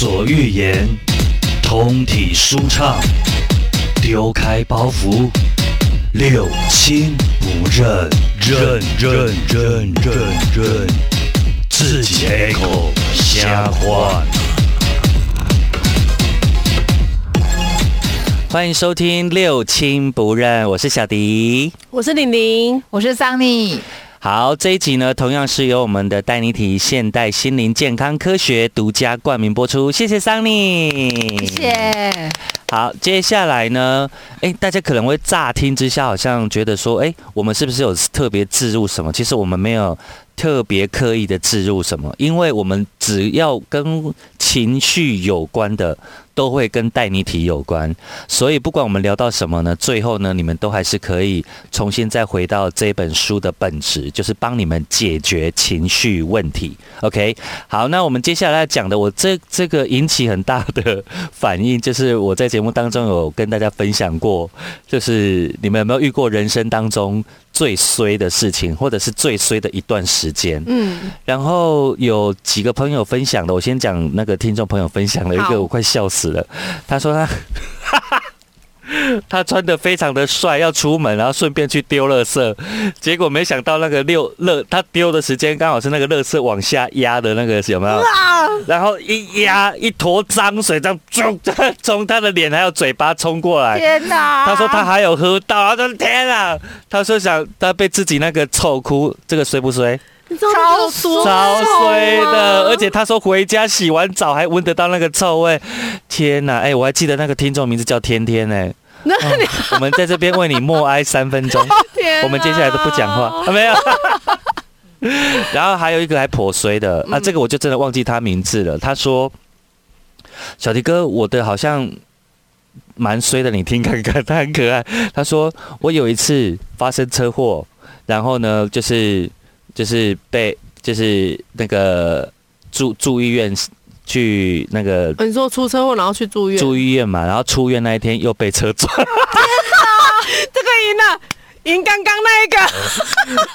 所欲言，通体舒畅，丢开包袱，六亲不认，认认认认认，自己开口瞎话。欢迎收听《六亲不认》，我是小迪。我是玲玲，我是桑尼。好，这一集呢，同样是由我们的带你体现代心灵健康科学独家冠名播出，谢谢桑尼。谢谢。好，接下来呢，诶，大家可能会乍听之下好像觉得说，诶，我们是不是有特别置入什么？其实我们没有特别刻意的置入什么，因为我们只要跟情绪有关的。都会跟带你体有关，所以不管我们聊到什么呢，最后呢，你们都还是可以重新再回到这本书的本质，就是帮你们解决情绪问题。OK，好，那我们接下来讲的，我这这个引起很大的反应，就是我在节目当中有跟大家分享过，就是你们有没有遇过人生当中？最衰的事情，或者是最衰的一段时间。嗯，然后有几个朋友分享的，我先讲那个听众朋友分享了一个，我快笑死了。他说他。他穿的非常的帅，要出门，然后顺便去丢垃圾，结果没想到那个六乐他丢的时间刚好是那个垃圾往下压的那个有没有？然后一压一坨脏水这样冲从他的脸还有嘴巴冲过来。天哪！他说他还有喝到，他说天哪！他说想他被自己那个臭哭，这个衰不衰？超衰，超衰的！而且他说回家洗完澡还闻得到那个臭味。天哪！哎，我还记得那个听众名字叫天天哎。那你我们在这边为你默哀三分钟。我们接下来都不讲话，没有。然后还有一个还颇衰的啊，这个我就真的忘记他名字了。他说：“小迪哥，我的好像蛮衰的，你听看看，他很可爱。”他说：“我有一次发生车祸，然后呢，就是就是被就是那个住住医院。”去那个，你说出车祸然后去住院，住医院嘛，然后出院那一天又被车撞，这个赢了，赢刚刚那一个，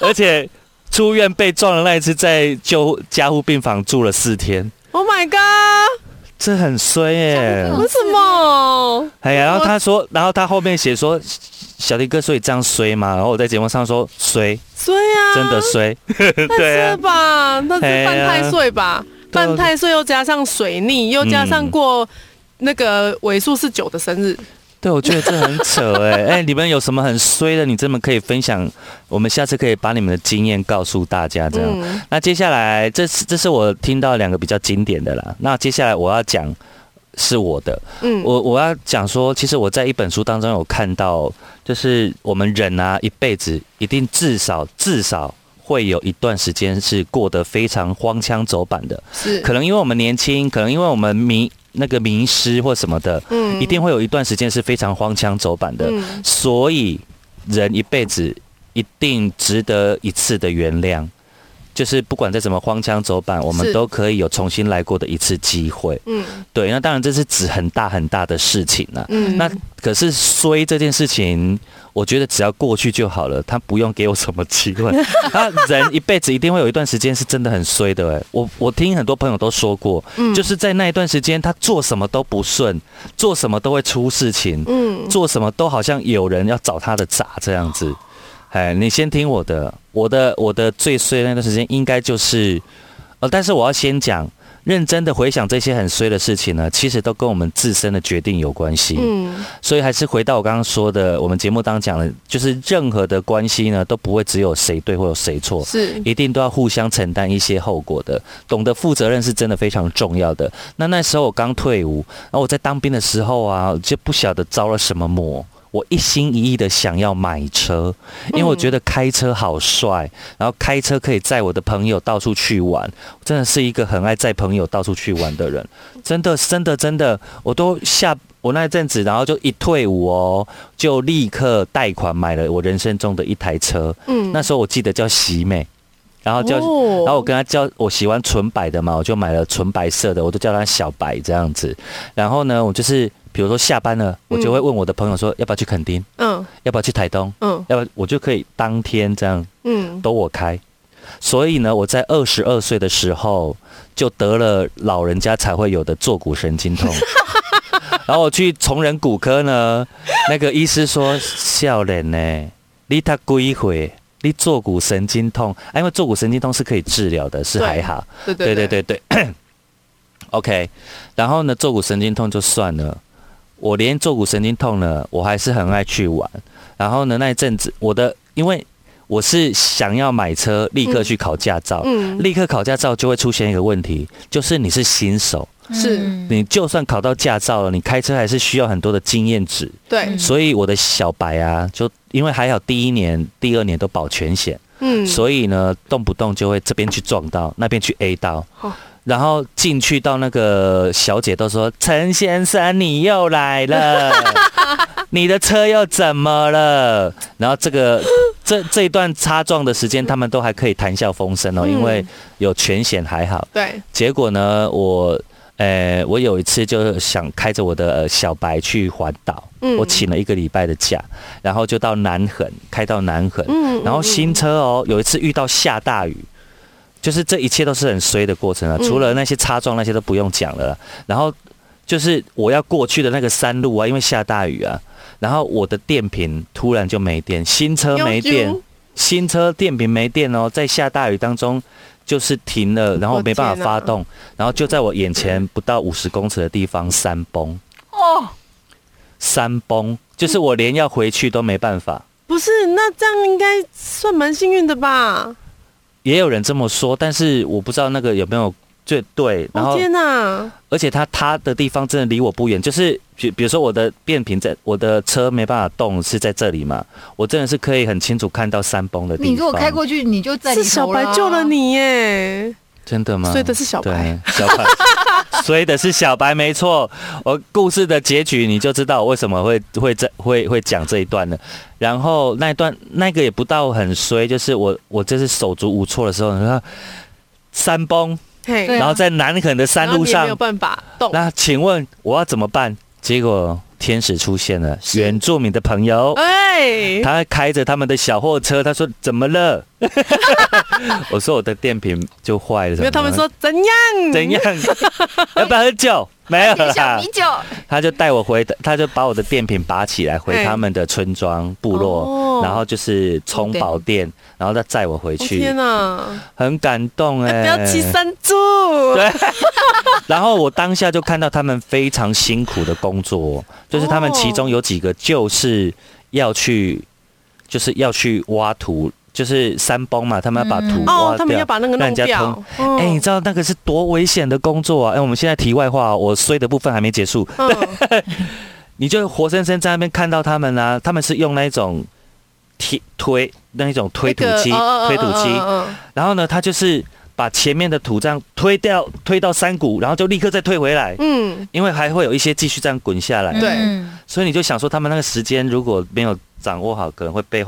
而且出院被撞的那一次在救加护病房住了四天，Oh my god，这很衰耶，为什么？哎呀，然后他说，然后他后面写说，小弟哥所以这样衰嘛，然后我在节目上说衰。衰啊，真的衰，对吧？那是犯太岁吧？犯太岁又加上水逆，又加上过那个尾数是九的生日，对，我觉得这很扯哎 哎，你们有什么很衰的？你这么可以分享，我们下次可以把你们的经验告诉大家。这样，那接下来这是这是我听到两个比较经典的啦。那接下来我要讲是我的，嗯，我我要讲说，其实我在一本书当中有看到，就是我们人啊，一辈子一定至少至少。会有一段时间是过得非常荒腔走板的，是。可能因为我们年轻，可能因为我们迷那个迷失或什么的，嗯，一定会有一段时间是非常荒腔走板的，所以人一辈子一定值得一次的原谅。就是不管在什么荒腔走板，我们都可以有重新来过的一次机会。嗯，对，那当然这是指很大很大的事情了。嗯，那可是衰这件事情，我觉得只要过去就好了，他不用给我什么机会。他人一辈子一定会有一段时间是真的很衰的。哎，我我听很多朋友都说过，就是在那一段时间，他做什么都不顺，做什么都会出事情。嗯，做什么都好像有人要找他的茬这样子。哎，你先听我的，我的我的最衰那段时间应该就是，呃，但是我要先讲，认真的回想这些很衰的事情呢，其实都跟我们自身的决定有关系。嗯，所以还是回到我刚刚说的，我们节目当讲的，就是任何的关系呢，都不会只有谁对或有谁错，是一定都要互相承担一些后果的。懂得负责任是真的非常重要的。那那时候我刚退伍，然后我在当兵的时候啊，就不晓得遭了什么魔。我一心一意的想要买车，因为我觉得开车好帅，然后开车可以载我的朋友到处去玩，真的是一个很爱载朋友到处去玩的人，真的，真的，真的，我都下我那一阵子，然后就一退伍哦，就立刻贷款买了我人生中的一台车，嗯，那时候我记得叫喜美，然后叫，然后我跟他叫我喜欢纯白的嘛，我就买了纯白色的，我都叫他小白这样子，然后呢，我就是。比如说下班了，我就会问我的朋友说要不要去垦丁，嗯，要不要去台东，嗯，要不我就可以当天这样，嗯，都我开，所以呢，我在二十二岁的时候就得了老人家才会有的坐骨神经痛。然后我去崇仁骨科呢，那个医师说：“笑脸呢，你他归回，你坐骨神经痛，啊因为坐骨神经痛是可以治疗的，是还好。对对。对对对对。OK，然后呢，坐骨神经痛就算了，我连坐骨神经痛了，我还是很爱去玩。然后呢，那一阵子我的，因为我是想要买车，立刻去考驾照，嗯，立刻考驾照就会出现一个问题，就是你是新手，是。嗯你就算考到驾照了，你开车还是需要很多的经验值。对，嗯。所以我的小白啊，就因为还好第一年、第二年都保全险，嗯，所以呢，动不动就会这边去撞到，那边去 A 到哦，然后进去到那个小姐都说：“陈先生，你又来了，你的车又怎么了？”然后这个这这一段擦撞的时间，他们都还可以谈笑风生哦，嗯因为有全险还好。对，结果呢，我。呃，我有一次就是想开着我的呃小白去环岛，嗯我请了一个礼拜的假，然后就到南横，开到南横，嗯然后新车哦，有一次遇到下大雨，就是这一切都是很衰的过程啊，嗯。除了那些擦撞那些都不用讲了，然后就是我要过去的那个山路啊，因为下大雨啊，然后我的电瓶突然就没电，新车没电，新车电瓶没电哦，在下大雨当中就是停了，然后没办法发动，然后就在我眼前不到五十公尺的地方山崩，哦，山崩，就是我连要回去都没办法。不是，那这样应该算蛮幸运的吧？也有人这么说，但是我不知道那个有没有最对。然后，哦天哪，而且它塌的地方真的离我不远，就是比比如说我的变频在我的车没办法动是在这里嘛，我真的是可以很清楚看到山崩的地方。你如果开过去，你就在是小白救了，你耶！真的吗？所以的是小白，对，小白，衰的是小白，没错。我故事的结局你就知道我为什么会会这会会讲这一段了。然后那一段那个也不到很衰，就是我我这是手足无措的时候，你看山崩，然后在南横的山路上没有，办法动，那请问我要怎么办？结果天使出现了，原住民的朋友。哎，他开着他们的小货车，他说怎么了？我说我的电瓶就坏了。因为他们说怎样？怎样？要不要喝酒？没有小米，酒，他就带我回，他就把我的电瓶拔起来，回他们的村庄部落，哦。然后就是充饱电，然后再载我回哦去，天哪！很感动哎、不要骑山猪，对。然后我当下就看到他们非常辛苦的工作，就是他们其中有几个就是要去，就是要去挖土，就是山崩嘛，他们要把土嗯哦，挖掉。他们要把那个让人家弄掉。通。哎、你知道那个是多危险的工作啊！哎、我们现在题外话，我衰的部分还没结束，嗯，你就活生生在那边看到他们啊，他们是用那一种推推那一种推土机、那个哦推土机，然后呢，他就是把前面的土这样推掉，推到山谷，然后就立刻再退回来，嗯，因为还会有一些继续这样滚下来，对。嗯。所以你就想说，他们那个时间如果没有掌握好，可能会被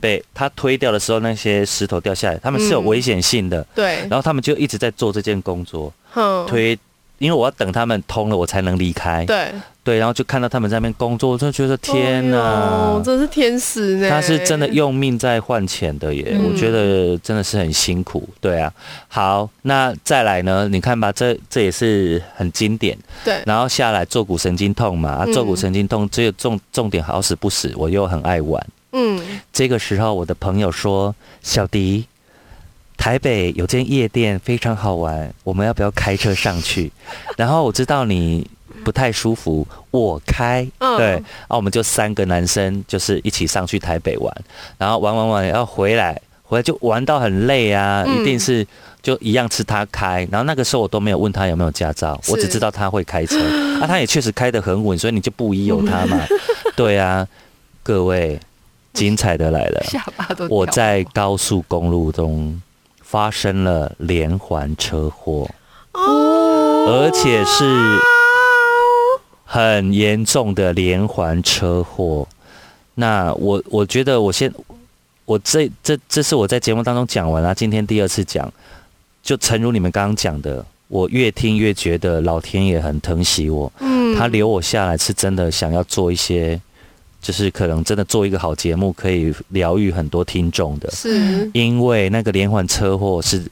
被他推掉的时候，那些石头掉下来，他们是有嗯危险性的。对，然后他们就一直在做这件工作，哼，推，因为我要等他们通了，我才能离开。对，对，然后就看到他们在那边工作，我就觉得天哪哎呦，真是天使呢！他是真的用命在换钱的耶，嗯我觉得真的是很辛苦。对啊，好，那再来呢？你看吧，这这也是很经典。对，然后下来坐骨神经痛嘛，坐骨神经痛只有重重点好死不死，我又很爱玩。嗯，这个时候，我的朋友说：“小迪，台北有间夜店非常好玩，我们要不要开车上去？” 然后我知道你不太舒服，我开，嗯。对，然后我们就三个男生就是一起上去台北玩，然后玩玩玩，要回来，回来就玩到很累啊，嗯。一定是就一样吃他开。然后那个时候我都没有问他有没有驾照，我只知道他会开车，啊，他也确实开得很稳，所以你就不疑有他嘛。对啊，各位，精彩的来了。下巴都我在高速公路中发生了连环车祸，哦，而且是很严重的连环车祸。那我我觉得我先，我这这这是我在节目当中讲完了，今天第二次讲，就诚如你们刚刚讲的，我越听越觉得老天爷很疼惜我，嗯他留我下来是真的想要做一些就是可能真的做一个好节目，可以疗愈很多听众的。是因为那个连环车祸是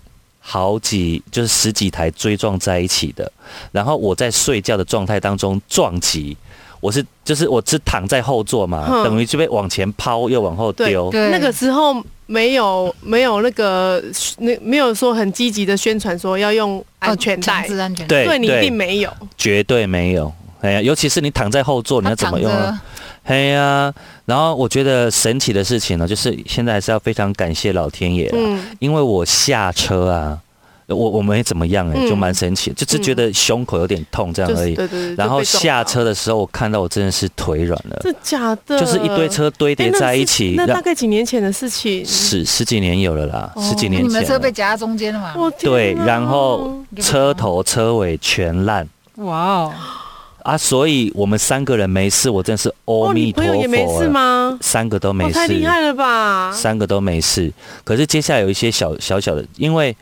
好几就是十几台追撞在一起的，然后我在睡觉的状态当中撞击，我是就是我是躺在后座嘛，哼等于就被往前抛又往后丢。那个时候没有没有那个那没有说很积极的宣传说要用安全带安全带，对对你一定没有。绝对没有。哎呀，尤其是你躺在后座，你要怎么用啊？嘿呀、然后我觉得神奇的事情呢，就是现在还是要非常感谢老天爷啦，嗯，因为我下车啊，我我没怎么样哎、嗯就蛮神奇的，就只觉得胸口有点痛这样就是而已。对对对。然后下到，车的时候，我看到我真的是腿软了，这假的，就是一堆车堆叠在一起，让那大概几年前的事情。十十几年有了啦，哦十几年前你们。车被夹在中间了嘛？我天对，然后车头车尾全烂哇哦，啊，所以我们三个人没事，我真是阿弥陀佛朋友也没事？吗？三个都没哦，太厉事，害了吧！三个都没事。可是接下来有一些小小小的，因为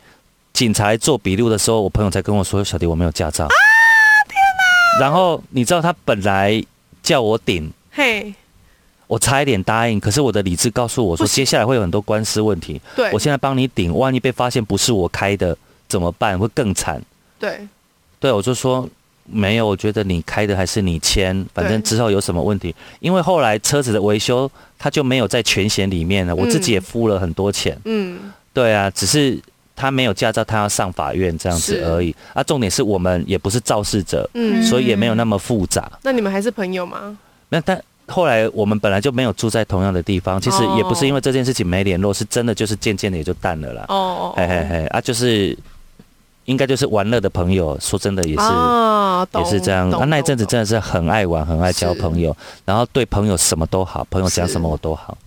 警察做笔录的时候，我朋友才跟我说：“小弟，我没有驾照。”啊，天哪！然后你知道他本来叫我顶，嘿，我差一点答应，可是我的理智告诉我说，接下来会有很多官司问题。对，我现在帮你顶，万一被发现不是我开的怎么办？会更惨。对对，我就说没有，我觉得你开的还是你签，反正之后有什么问题，因为后来车子的维修他就没有在全险里面了，我自己也付了很多钱。嗯，对啊，只是他没有驾照，他要上法院这样子而已。啊，重点是我们也不是肇事者，嗯，所以也没有那么复杂。那你们还是朋友吗？那但后来我们本来就没有住在同样的地方，其实也不是因为这件事情没联络，是真的就是渐渐的也就淡了啦。哦哦，嘿嘿嘿，啊，就是应该就是玩乐的朋友，说真的也是。啊，也是这样，他啊，那一阵子真的是很爱玩，很爱交朋友，然后对朋友什么都好，朋友讲什么我都好。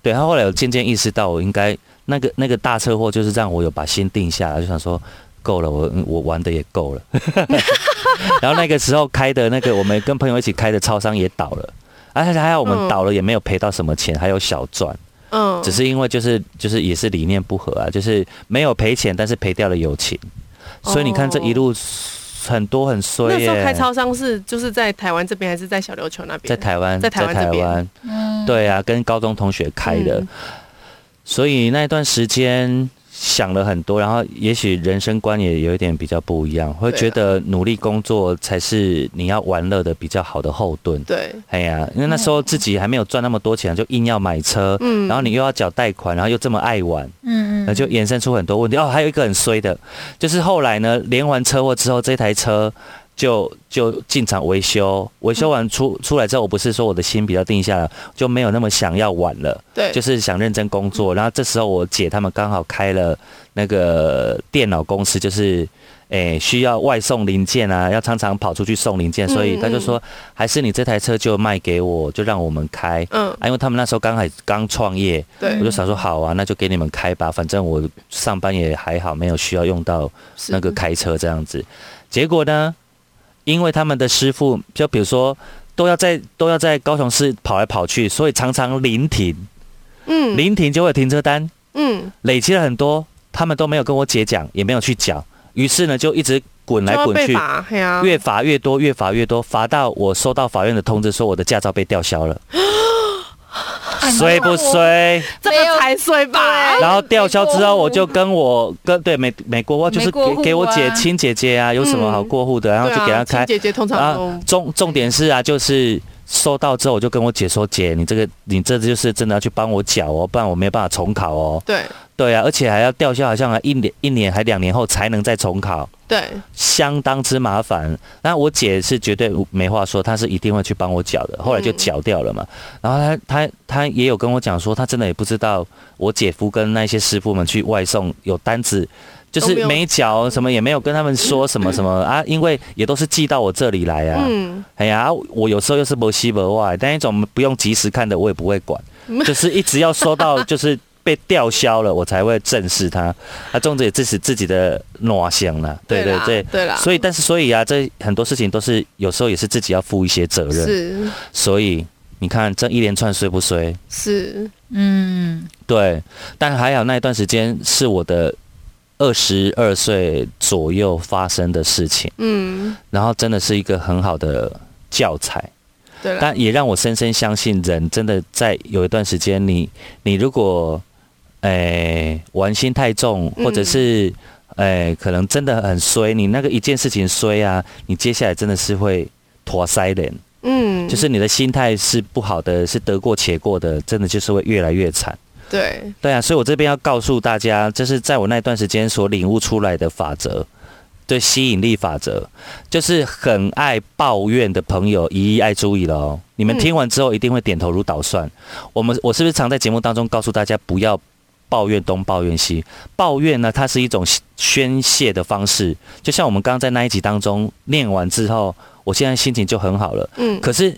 对他后来有渐渐意识到，我应该那个那个大车祸就是让我有把心定下来，就想说够了，我我玩的也够了。然后那个时候开的那个我们跟朋友一起开的超商也倒了，而且还好我们嗯倒了也没有赔到什么钱，还有小赚，嗯，只是因为就是就是也是理念不合啊，就是没有赔钱，但是赔掉了友情。所以你看这一路很多很衰欸。那时候开超商是就是在台湾这边还是在小琉球那边？在台湾，在台湾这边。湾。嗯，对啊，跟高中同学开的，嗯。所以那一段时间想了很多，然后也许人生观也有一点比较不一样，会觉得努力工作才是你要玩乐的比较好的后盾。对，哎呀，因为那时候自己还没有赚那么多钱，就硬要买车，嗯然后你又要缴贷款，然后又这么爱玩，嗯那就衍生出很多问题。哦，还有一个很衰的，就是后来呢，连环车祸之后，这台车就就进厂维修，维修完出出来之后，我不是说我的心比较定下来，就没有那么想要玩了，对，就是想认真工作。然后这时候我姐他们刚好开了那个电脑公司，就是。诶，需要外送零件啊，要常常跑出去送零件，所以他就说，还是你这台车就卖给我，就让我们开。嗯，啊，因为他们那时候刚还刚创业，对我就想说好啊，那就给你们开吧，反正我上班也还好，没有需要用到那个开车这样子。结果呢，因为他们的师傅，就比如说都要在都要在高雄市跑来跑去，所以常常临停，嗯。临停就会有停车单，嗯，累积了很多，他们都没有跟我姐讲，也没有去讲，于是呢就一直滚来滚去。越罚越多，越罚越多，罚到我收到法院的通知说我的驾照被吊销了，衰不衰？这个才衰吧？然后吊销之后，我就跟我跟对美美国我就是给给我姐亲姐姐啊，有什么好过户的，然后就给她开亲。姐姐通常啊都，重重点是啊，就是收到之后，我就跟我姐说，姐，你这个你这就是真的要去帮我缴哦，不然我没有办法重考哦。对对啊，而且还要吊销，好像还一年一年还两年后才能再重考。对，相当之麻烦。那我姐是绝对没话说，她是一定会去帮我缴的。后来就缴掉了嘛。然后她她她也有跟我讲说，她真的也不知道我姐夫跟那些师傅们去外送有单子。就是没缴什么，也没有跟他们说什么什么 啊，因为也都是寄到我这里来啊。嗯，哎呀，啊我有时候又是不西不外，但一种不用及时看的，我也不会管，就是一直要收到就是被吊销了，我才会正视他。啊，粽子也支持自己的暖想了，对对对。对啦，所以，但是，所以啊，这很多事情都是有时候也是自己要负一些责任。是所以你看，这一连串衰不衰？是，嗯，对，但还好那一段时间是我的二十二岁左右发生的事情，嗯，然后真的是一个很好的教材。对，但也让我深深相信，人真的在有一段时间，你你如果，诶、玩心太重，嗯或者是，诶、可能真的很衰，你那个一件事情衰啊，你接下来真的是会拖腮脸，嗯，就是你的心态是不好的，是得过且过的，真的就是会越来越惨。对，对啊，所以我这边要告诉大家，这是在我那段时间所领悟出来的法则，对吸引力法则，就是很爱抱怨的朋友一一爱注意了哦。你们嗯听完之后一定会点头如捣蒜。我们我是不是常在节目当中告诉大家不要抱怨东抱怨西？抱怨呢，它是一种宣泄的方式，就像我们刚刚在那一集当中念完之后，我现在心情就很好了。嗯，可是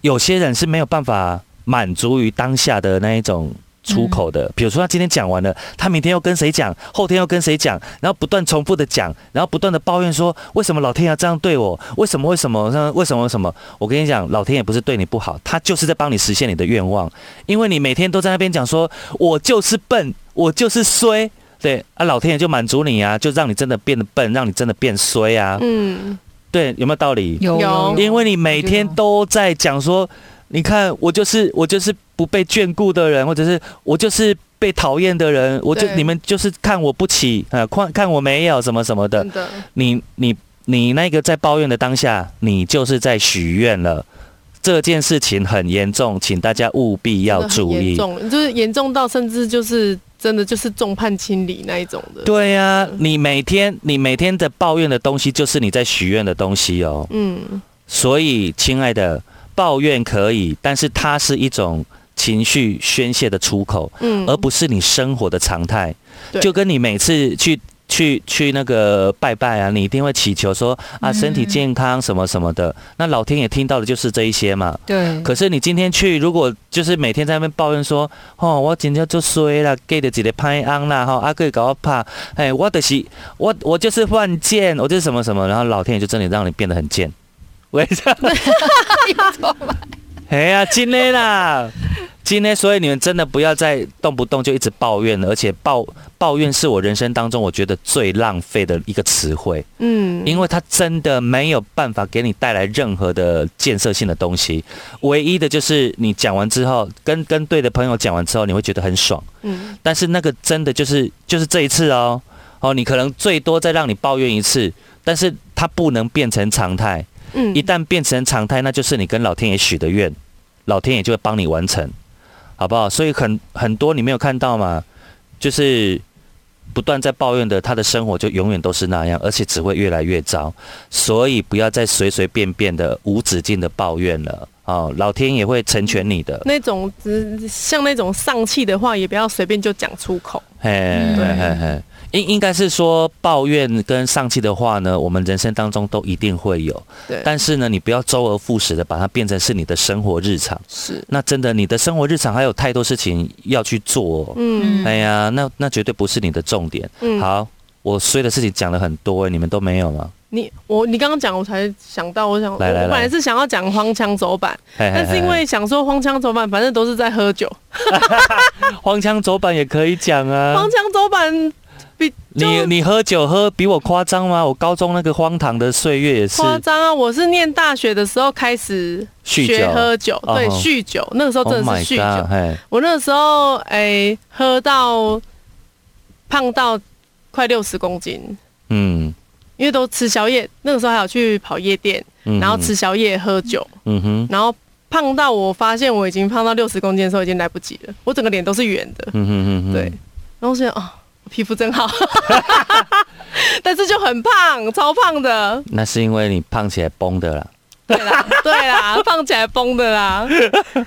有些人是没有办法满足于当下的那一种出口的，比如说他今天讲完了，他明天又跟谁讲，后天又跟谁讲，然后不断重复的讲，然后不断的抱怨说为什么老天要这样对我？为什么？为什么？为什么？为什么？我跟你讲，老天也不是对你不好，他就是在帮你实现你的愿望，因为你每天都在那边讲说，我就是笨，我就是衰。对啊，老天爷就满足你啊，就让你真的变得笨，让你真的变衰啊。嗯，对，有没有道理？有有因为你每天都在讲说，你看我就是我就是不被眷顾的人，或者是我就是被讨厌的人，我就你们就是看我不起啊，看看我没有什么什么的你你你那个在抱怨的当下，你就是在许愿了。这件事情很严重，请大家务必要注意。严重，就是严重到甚至就是真的就是众叛亲离那一种的。，对呀、你每天你每天的抱怨的东西，就是你在许愿的东西哦。嗯，所以，亲爱的，抱怨可以，但是它是一种情绪宣泄的出口，嗯，而不是你生活的常态。就跟你每次去去去那个拜拜啊，你一定会祈求说啊嗯身体健康什么什么的。那老天爷听到的就是这一些嘛。对，可是你今天去，如果就是每天在那边抱怨说，哦，我今天就衰啦，给的几个拍安啦，哈，阿哥搞我怕，哎，我的是，我我就是犯贱，我就是什么什么，然后老天爷就真的让你变得很贱，为什么？哎呀，今天啦，今天，所以你们真的不要再动不动就一直抱怨了，而且抱抱怨是我人生当中我觉得最浪费的一个词汇。嗯，因为它真的没有办法给你带来任何的建设性的东西，唯一的就是你讲完之后，跟跟对的朋友讲完之后，你会觉得很爽，嗯。但是那个真的就是就是这一次哦，哦，你可能最多再让你抱怨一次，但是它不能变成常态，嗯一旦变成常态，那就是你跟老天爷许的愿，老天爷就会帮你完成，好不好？所以很很多你没有看到嘛，就是不断在抱怨的，他的生活就永远都是那样，而且只会越来越糟。所以不要再随随便便的无止境的抱怨了。哦，老天也会成全你的。那种只像那种丧气的话，也不要随便就讲出口。嘿，对嘿嘿嘿，应应该是说抱怨跟丧气的话呢，我们人生当中都一定会有。对，但是呢，你不要周而复始的把它变成是你的生活日常。是，那真的，你的生活日常还有太多事情要去做、哦。嗯哎呀，那那绝对不是你的重点。嗯，好，我衰的事情讲了很多、欸你们都没有吗？你我你刚刚讲，我才想到，我想来来来我本来是想要讲荒腔走板，但是因为想说荒腔走板，反正都是在喝酒，荒腔走板也可以讲啊 荒。腔走板比你你喝酒喝比我夸张吗？我高中那个荒唐的岁月也是夸张啊！我是念大学的时候开始酗学酒。喝酒，对，哦酗酒，那个时候 Oh 真的是酗酒。god！我那个时候哎、喝到胖到快六十公斤，嗯因为都吃宵夜，那个时候还有去跑夜店，嗯，然后吃宵夜喝酒，嗯哼，然后胖到我发现我已经胖到六十公斤的时候已经来不及了，我整个脸都是圆的，嗯哼嗯哼，对，然后我想哦，我皮肤真好，但是就很胖，超胖的，那是因为你胖起来崩的啦。对啦，对啦，胖起来崩的啦，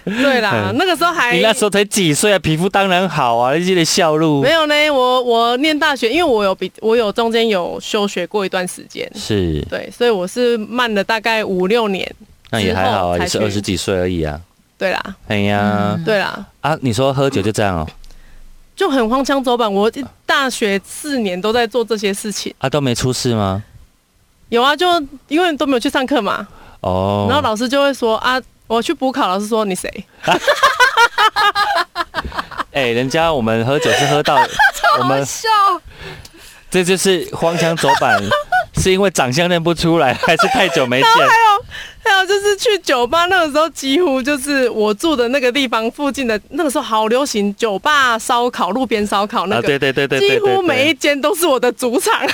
对啦，那个时候还你那时候才几岁啊？皮肤当然好啊，你记得笑路。没有呢，我我念大学，因为我有比我有中间有休学过一段时间，是，对，所以我是慢了大概五六年，那也还好啊，也是二十几岁而已啊。对啦，哎呀，嗯。对啦，啊，你说喝酒就这样哦，就很荒腔走板。我大学四年都在做这些事情，啊都没出事吗？有啊，就因为都没有去上课嘛，哦，然后老师就会说啊，我去补考，老师说你谁？哎，人家我们喝酒是喝到 我们笑，这就是荒腔走板，是因为长相认不出来，还是太久没见？还有有，就是去酒吧那个时候，几乎就是我住的那个地方附近的，那个时候好流行酒吧烧烤、路边烧烤那啊，个，对对对对对几对乎每一间都是我的主场。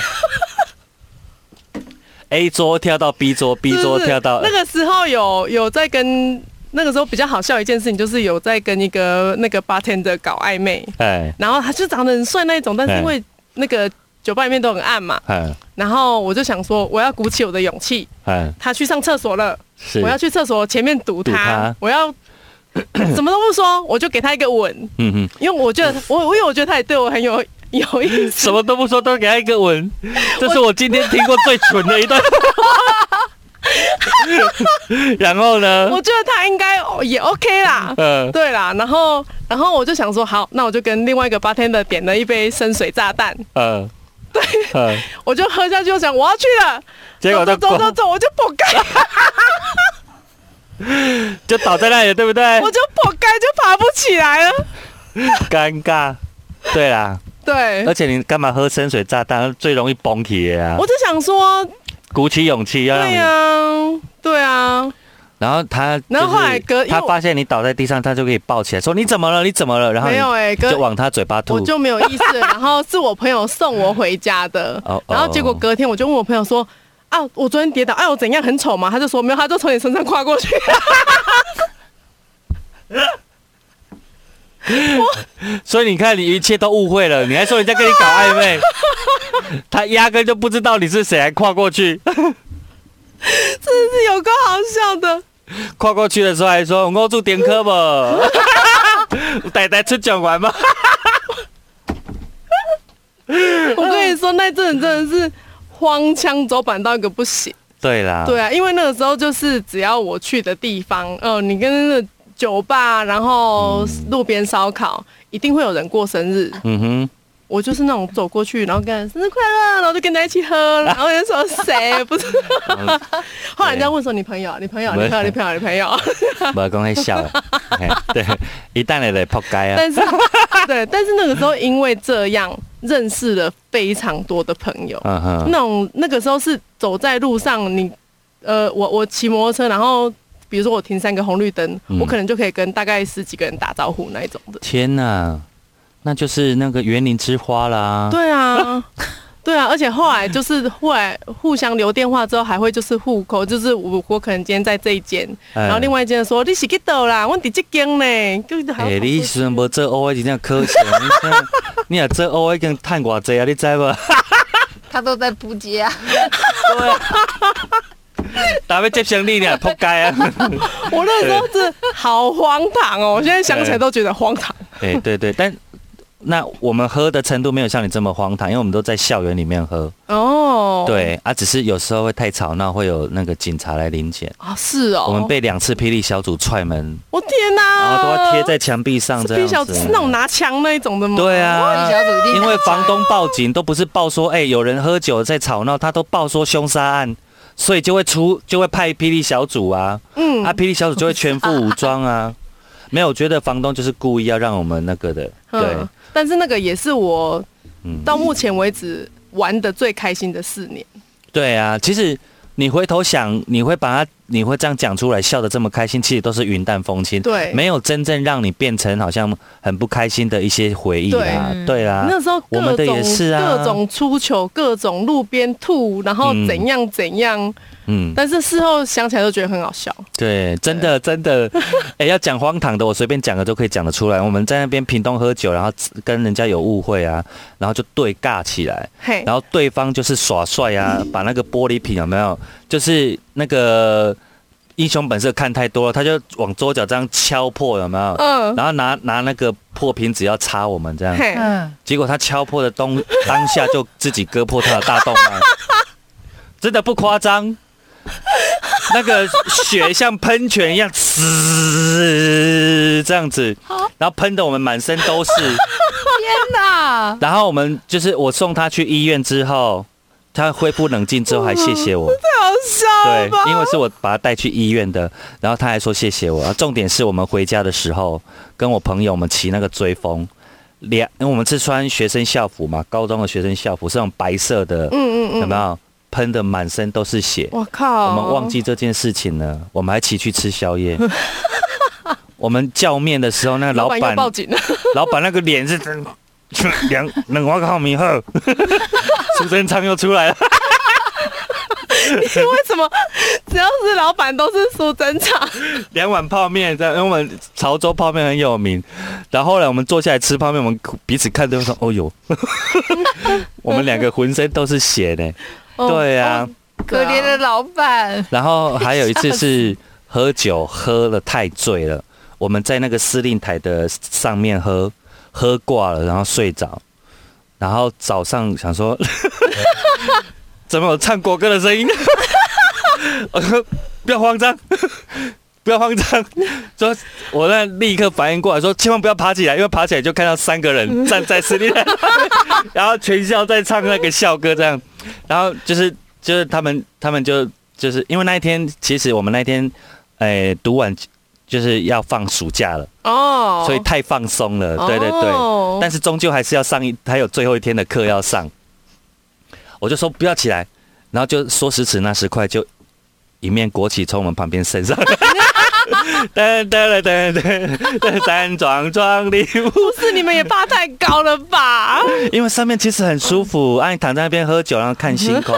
A 桌跳到 B 桌，B 桌跳到那个时候有有在跟那个时候比较好笑一件事情，就是有在跟一个那个 bartender 搞暧昧，哎。然后他就长得很帅那一种，但是因为那个酒吧里面都很暗嘛，哎然后我就想说我要鼓起我的勇气，哎，他去上厕所了，是。我要去厕所前面堵他，我要 什么都不说，我就给他一个吻，嗯哼，因为我觉得我我因为我觉得他也对我很有有意思。什，么都不说，都给他一个吻，这是我今天听过最蠢的一段。然后呢？我觉得他应该哦也 OK 啦。嗯。对啦，然后然后我就想说，好，那我就跟另外一个 bartender 点了一杯深水炸弹，嗯，对，嗯，我就喝下去，我想我要去了，结果他走走走走，我就破盖，就倒在那里，对不对？我就不该就爬不起来了。尴尬。对啦，对而，且你干嘛喝深水炸弹？最容易崩起的啊我！就想说，鼓起勇气要让对你。呀，对啊，然后他，然后后来隔因为我他发现你倒在地上，他就可以抱起来说你怎么了？你怎么了？然后没有哎，隔就往他嘴巴吐我。就没有意思，然后是我朋友送我回家的哦，然后结果隔天我就问我朋友说。啊！我昨天跌倒，哎，我怎样很丑吗？他就说没有，他就从你身上跨过去。所以你看，你一切都误会了，你还说人家跟你搞暧昧，他压根就不知道你是谁，还跨过去。真的是有够好笑的。跨过去的时候还说我住点科吧，带带出讲完吗？我跟你说，那阵子真的是荒腔走板到一个不行。对啦，对啊，因为那个时候就是只要我去的地方，呃，你跟那个酒吧，然后路边烧烤，一定会有人过生日。嗯哼，我就是那种走过去，然后跟人生日快乐，然后就跟大家一起喝，然后人家说谁？不是？后来人家问说你朋友，你朋友，你朋友，你朋友，你朋友。不讲会笑。了，对，一旦来来扑街啊，但是对，但是那个时候因为这样认识了非常多的朋友，那种那个时候是走在路上，你呃，我我骑摩托车，然后比如说我停三个红绿灯，嗯。我可能就可以跟大概十几个人打招呼那一种的。天哪，那就是那个园林之花啦，对啊。对啊，而且后来就是后来互相留电话之后，还会就是户口，就是我我可能今天在这一间，哎然后另外一间说你是去倒啦，我伫这间呢，就是还哎、要你时阵无做 O A 真正可惜，你现在你若做 O A 已经趁偌济啊，你知无？他都在扑街啊，对打要接生你呢，扑街啊！我那时候是好荒唐哦，我现在想起来都觉得荒唐。哎、对对，但那我们喝的程度没有像你这么荒唐，因为我们都在校园里面喝。哦，对啊，只是有时候会太吵闹，会有那个警察来临检。啊，是哦，我们被两次霹雳小组踹门，我天哪，然后都要贴在墙壁上是这 B 样子。小是那种拿枪那一种的吗？对啊因为房东报警都不是报说，哎、有人喝酒在吵闹，他都报说凶杀案，所以就会出就会派霹雳小组啊，嗯啊，霹雳小组就会全副武装啊。没有，我觉得房东就是故意要让我们那个的，对 嗯，，但是那个也是我嗯，到目前为止玩的最开心的四年。对啊。其实你回头想，你会把它，你会这样讲出来，笑得这么开心，其实都是云淡风轻，对，没有真正让你变成好像很不开心的一些回忆啦，对。对啊。那时候我们也是啊。各种出糗，各种路边吐，然后怎样怎样，嗯，但是事后想起来都觉得很好笑。对，真的真的，哎、要讲荒唐的，我随便讲的都可以讲得出来。我们在那边屏东喝酒，然后跟人家有误会啊，然后就对尬起来，嘿，然后对方就是耍帅啊，把那个玻璃瓶有没有，就是那个英雄本色看太多了，他就往桌角这样敲破，有没有？嗯，然后拿拿那个破瓶子要插我们这样，嘿，嗯，结果他敲破的东当下就自己割破他的大动脉，真的不夸张。那个血像喷泉一样，呲这样子，然后喷的我们满身都是。天哪！然后我们就是我送他去医院之后，他恢复冷静之后还谢谢我，太好笑了对？，因为是我把他带去医院的，然后他还说谢谢我。重点是我们回家的时候，跟我朋友我们骑那个追风，两因为我们是穿学生校服嘛，高中的学生校服是那种白色的，嗯嗯嗯，有没有？喷的满身都是血。我靠！我们忘记这件事情了，我们还骑去吃宵夜。我们叫面的时候，那个老老板报警了，老板那个脸是真两两万靠米后，苏贞昌又出来了。为什么只要是老板都是苏贞昌？两碗泡面，因为我们潮州泡面很有名。然后后来我们坐下来吃泡面，我们彼此看对方说：“哦哟，我们两个浑身都是血呢。”对呀、可怜的老板，然后还有一次是喝酒喝了太醉了，我们在那个司令台的上面喝，喝挂了，然后睡着，然后早上想说，怎么有唱国歌的声音？不要慌张。不要慌张，说，我那立刻反应过来，说千万不要爬起来，因为爬起来就看到三个人站在司令台，然后全校在唱那个校歌这样，然后就是就是他们他们就就是因为那一天其实我们那天，哎、读完就是要放暑假了，哦，所以太放松了，对对对，哦但是终究还是要上一，还有最后一天的课要上，我就说不要起来，然后就说时迟那时快，就一面国旗从我们旁边升上来。噔噔噔噔噔，山庄庄礼物。不是你们也爬太高了吧？因为上面其实很舒服，啊，你躺在那边喝酒，然后看星空。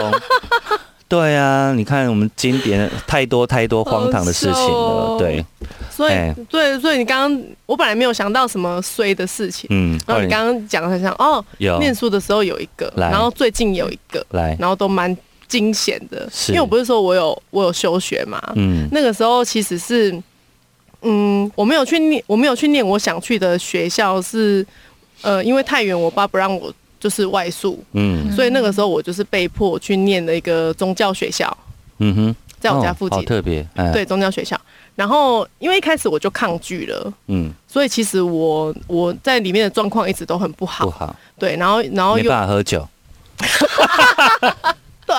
对啊，你看我们经典太多太多荒唐的事情了，对，所以哎。对，所以你刚刚我本来没有想到什么衰的事情，嗯，然后你刚刚讲的很像哦，有。念书的时候有一个，来。然后最近有一个，来，然后都蛮惊险的，是。因为我不是说我有我有休学嘛，嗯。那个时候其实是，嗯，我没有去念，我没有去念我想去的学校是，呃，因为太远，我爸不让我就是外宿，嗯。所以那个时候我就是被迫去念了一个宗教学校，嗯哼，在我家附哦好近，特别，嗯，对，宗教学校。然后因为一开始我就抗拒了，嗯，所以其实我我在里面的状况一直都很不好，不好，对，然后然后没又办法喝酒。对，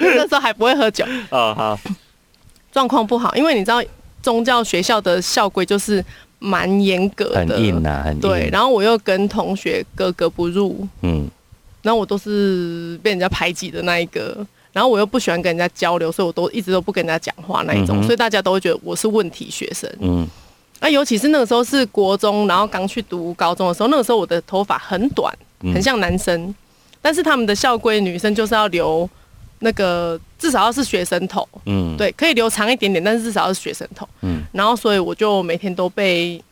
那时候还不会喝酒，哦，好，状况不好，因为你知道宗教学校的校规就是蛮严格的，很硬呐，很硬。对，然后我又跟同学格格不入，嗯。然后我都是被人家排挤的那一个，然后我又不喜欢跟人家交流，所以我都一直都不跟人家讲话那一种，嗯所以大家都会觉得我是问题学生。嗯。那尤其是那个时候是国中，然后刚去读高中的时候，那个时候我的头发很短，嗯。很像男生，但是他们的校规女生就是要留那个至少要是学生头，嗯，对，可以留长一点点，但是至少要是学生头。嗯。然后所以我就每天都被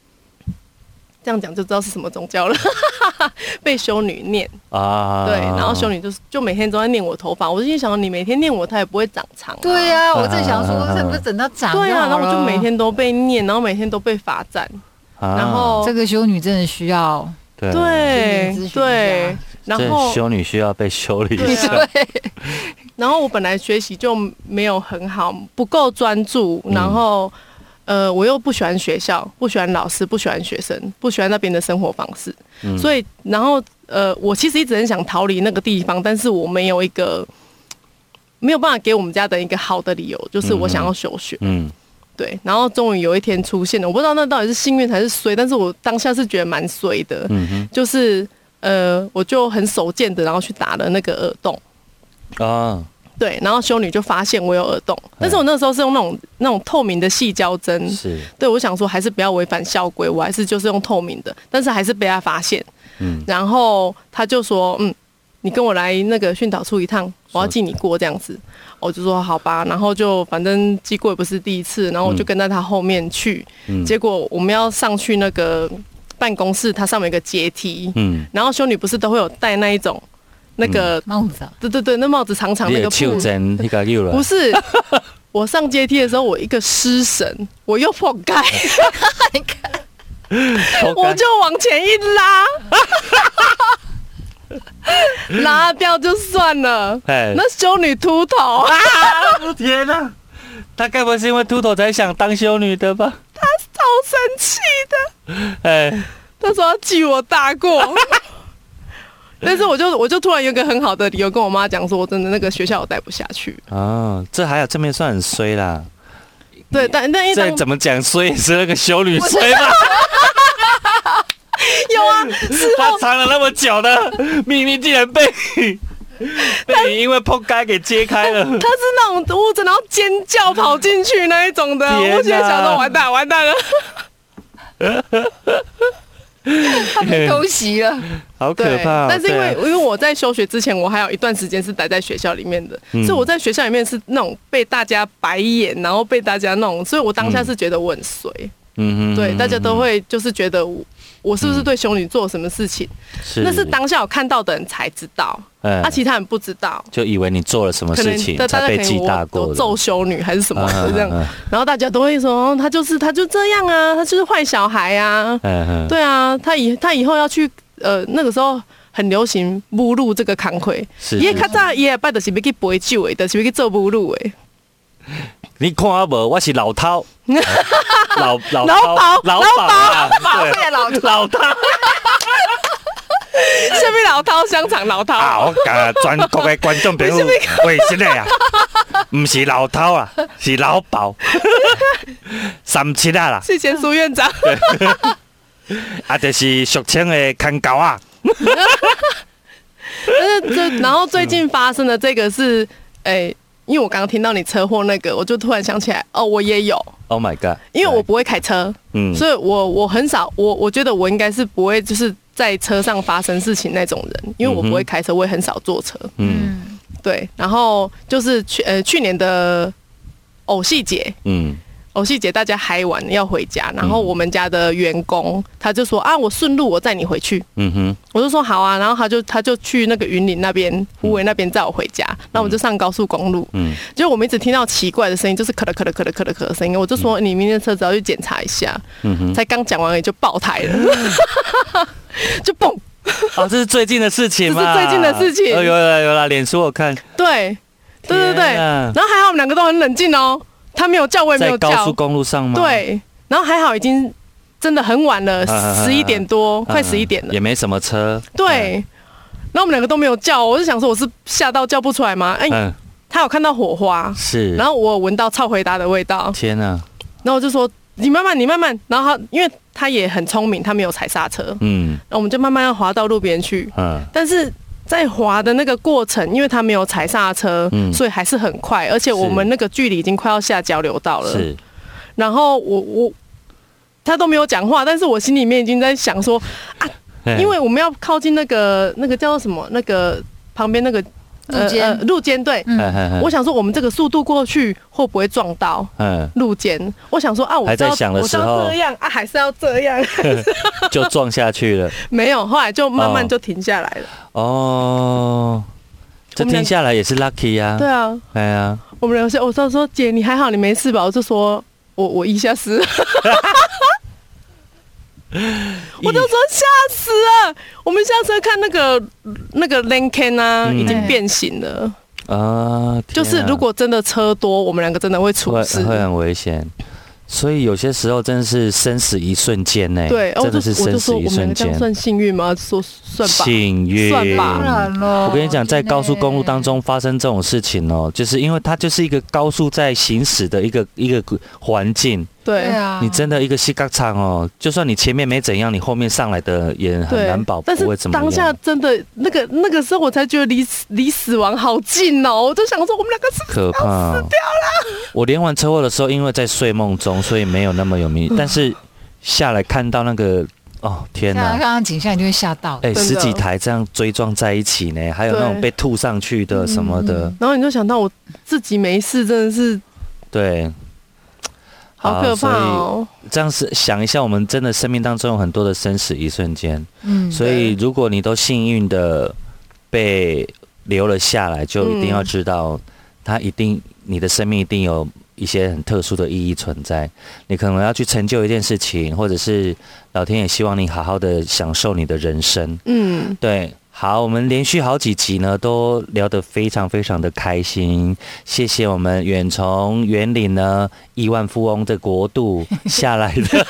这样讲就知道是什么宗教了，被修女念，啊，对，然后修女就是就每天都在念我头发，我就心想你每天念我，它也不会长长、对、呀、我正想说，是不是等到长对啊，然后我就每天天都被念，然后每天都被罚站，啊。然后这个修女真的需要，对。对对，然这后修女需要被修理一对下。啊然后我本来学习就没有很好，不够专注，嗯。然后。呃，我又不喜欢学校，不喜欢老师，不喜欢学生，不喜欢那边的生活方式，嗯。所以，然后，呃，我其实一直很想逃离那个地方，但是我没有一个没有办法给我们家的一个好的理由，就是我想要休学。嗯。对，然后终于有一天出现了，我不知道那到底是幸运还是衰，但是我当下是觉得蛮衰的，嗯哼。就是呃，我就很手贱的，然后去打了那个耳洞。啊，对，然后修女就发现我有耳洞，但是我那时候是用那种那种透明的细胶针，是。对我想说还是不要违反校规，我还是就是用透明的，但是还是被他发现，嗯。然后他就说，嗯，你跟我来那个训导处一趟，我要记你过这样子，我就说好吧，然后就反正记过也不是第一次，然后我就跟在他后面去，嗯。结果我们要上去那个办公室，它上面有个阶梯，嗯，然后修女不是都会有带那一种那个。帽子啊，对对对，那帽子长长的那个布袖珍那个有了，不是，我上阶梯的时候，我一个失神，我又破盖，我就往前一拉，拉掉就算了。哎那修女秃头，啊！天哪，他该不会是因为秃头才想当修女的吧？他超生气的。哎，他说要记我大过，但是我就我就突然有一个很好的理由跟我妈讲说，我真的那个学校我待不下去。哦，这还有正面算很衰啦。对，但但因为当再怎么讲衰也是那个修女衰吧？有啊，事 他藏了那么久的秘密竟然被被你因为破盖给揭开了。他是那种屋子，然后尖叫跑进去那一种的。我现在想说，完蛋完蛋了。他被偷袭了，好可对，怕哦！但是因为啊因为我在休学之前，我还有一段时间是待在学校里面的，嗯所以我在学校里面是那种被大家白眼，然后被大家那种，所以我当下是觉得我很衰。嗯对，大家都会就是觉得我我是不是对修女做什么事情？是。那是当下我看到的人才知道，嗯。啊，其他人不知道。就以为你做了什么可能事情大家才被记大过的。揍修女还是什么的这样。然后大家都会说哦他就是他就这样啊，他就是坏小孩啊，嗯嗯，对啊，他以他以后要去呃那个时候很流行侮辱这个扛魁，是是伊较早伊下摆就是要去陪酒的，就是要去做侮辱的。你看我无，我是老饕，老老老饕饕老饕啊，宝对。贝老头，老饕。下面老饕香肠老饕，啊！我甲全国的观众朋友卫生的啊，唔是老饕啊，是老鸨，三七啊啦，谢谢苏院长。啊，就是俗称的看狗啊，但是这然后最近发生的这个是，诶、因为我刚刚听到你车祸那个，我就突然想起来，哦，我也有，Oh my god！因为我不会开车，嗯所以我我很少，我我觉得我应该是不会就是在车上发生事情那种人，因为我不会开车，我也很少坐车。嗯嗯，对，然后就是去呃去年的偶戏节，嗯偶戏节大家嗨完要回家，然后我们家的员工他就说啊，我顺路我载你回去，嗯哼，我就说好啊，然后他就他就去那个云林那边湖尾那边载我回家，然后我们就上高速公路，嗯。结果我们一直听到奇怪的声音，就是咳了咳了咳了咳了咳的声音，我就说你明天车子要去检查一下，嗯哼，才刚讲完也就爆胎了，就嘣，哦，这是最近的事情吗？这是最近的事情。哦，有啦有啦，脸书我看，对对对对，然后还好我们两个都很冷静哦，他没有叫我也没有叫在高速，公路上吗？，对，然后还好已经真的很晚了，啊十一点多，快十一点了。也，没什么车，对。然后我们两个都没有叫，我就想说我是吓到叫不出来吗？哎、嗯，他有看到火花，是，然后我有闻到超回答的味道，天啊，然后我就说你慢慢，你慢慢。然后他因为他也很聪明，他没有踩刹车，嗯。然后我们就慢慢要滑到路边去。嗯。但是在滑的那个过程，因为他没有踩刹车，嗯。所以还是很快，而且我们那个距离已经快要下交流道了。是，然后我我他都没有讲话，但是我心里面已经在想说，啊因为我们要靠近那个那个叫什么那个旁边那个路肩路肩对。我想说，我们这个速度过去会不会撞到嗯，路肩？我想说啊，我还在想的时候道这样啊，还是要这样？就撞下去了。没有，后来就慢慢哦就停下来了。哦，这我们俩听下来也是 lucky 呀、对啊，哎呀，我们两个说，我说说姐，你还好，你没事吧？我就说我我一下死了，我就说吓死了。我们下车看那个那个啊，嗯已经变形了。啊，天啊就是如果真的车多，我们两个真的会出会事。会很危险，所以有些时候真的是生死一瞬间呢。真的就我就是生死一说我们两瞬间。个这样算幸运吗？说算吧。幸运，算吧当然了。我跟你讲，在高速公路当中发生这种事情哦，就是因为它就是一个高速在行驶的一个一个环境，对对啊，你真的一个膝盖场哦，就算你前面没怎样，你后面上来的也很难保不会怎么样。当下真的那个那个时候，我才觉得离死离死亡好近哦。我就想说，我们两个是可怕、哦，我连完车祸的时候，因为在睡梦中，所以没有那么有嗯名。但是下来看到那个，哦天哪！像刚刚景象，你就会吓到。哎、十几台这样追撞在一起呢，还有那种被吐上去的什么的，嗯然后你就想到我自己没事，真的是对，好可怕哦。这样是想一下，我们真的生命当中有很多的生死一瞬间，嗯，所以如果你都幸运的被留了下来，就一定要知道，它一定你的生命一定有一些很特殊的意义存在。你可能要去成就一件事情，或者是老天也希望你好好的享受你的人生。嗯，对，好，我们连续好几集呢，都聊得非常非常的开心。谢谢我们远从园林呢亿万富翁的国度下来的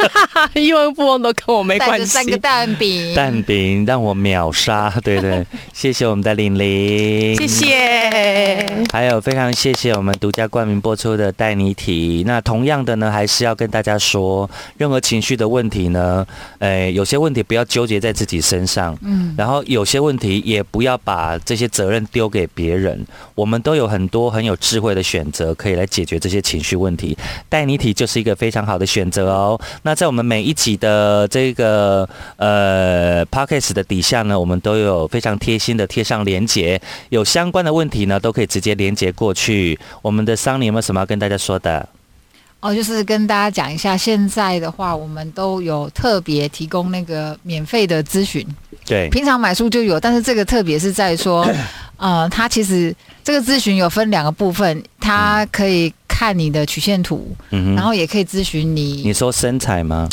亿万富翁都跟我没关系带着三。个蛋饼，蛋饼让我秒杀，对对，谢谢我们的玲玲，谢。谢。还有非常谢谢我们独家冠名播出的带你体。那同样的呢，还是要跟大家说，任何情绪的问题呢，呃，有些问题不要纠结在自己身上，嗯，然后有些问题也不要把这些责任丢给别人。我们都有很多很有智慧的选择，可以来解决这些情绪问题。带你体就是一个非常好的选择哦。那在我们每一集的这个呃 podcast 的底下呢，我们都有非常贴心的贴上连接，有相关的问题呢，都可以直接连接过去。我们的桑尼有没有什么要跟大家说的？哦，就是跟大家讲一下，现在的话，我们都有特别提供那个免费的咨询，对，平常买书就有，但是这个特别是在说，呃，它其实这个咨询有分两个部分，它可以看你的曲线图，嗯然后也可以咨询你你说身材吗？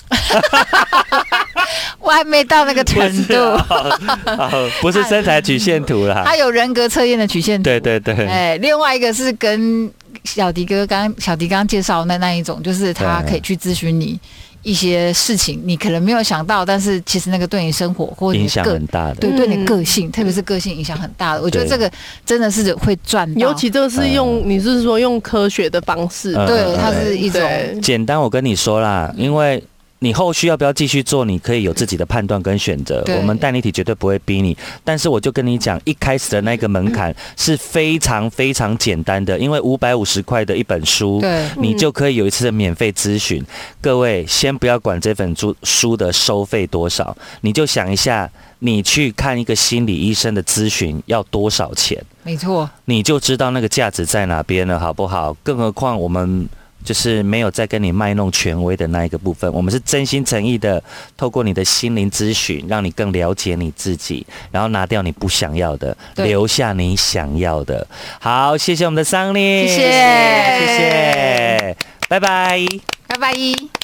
我还没到那个程度，哦不是身材曲线图啦。它有人格测验的曲线图，对对对，哎，另外一个是跟小迪哥刚小迪刚刚介绍的那那一种，就是他可以去咨询你一些事情，你可能没有想到，但是其实那个对你生活或影响很大的。对对你嗯个性，特别是个性影响很大的。我觉得这个真的是会赚，尤其这个是用，你是说用科学的方式？嗯对它是一种简单，我跟你说啦，因为你后续要不要继续做，你可以有自己的判断跟选择。对我们代理体绝对不会逼你，但是我就跟你讲，一开始的那个门槛是非常非常简单的，因为五百五十块的一本书。对你就可以有一次的免费咨询。各位，先不要管这本书书的收费多少，你就想一下，你去看一个心理医生的咨询要多少钱？没错，你就知道那个价值在哪边了，好不好？更何况我们就是没有在跟你卖弄权威的那一个部分，我们是真心诚意的，透过你的心灵咨询，让你更了解你自己，然后拿掉你不想要的，留下你想要的。好，谢谢我们的桑尼，谢谢谢谢，拜拜。拜拜。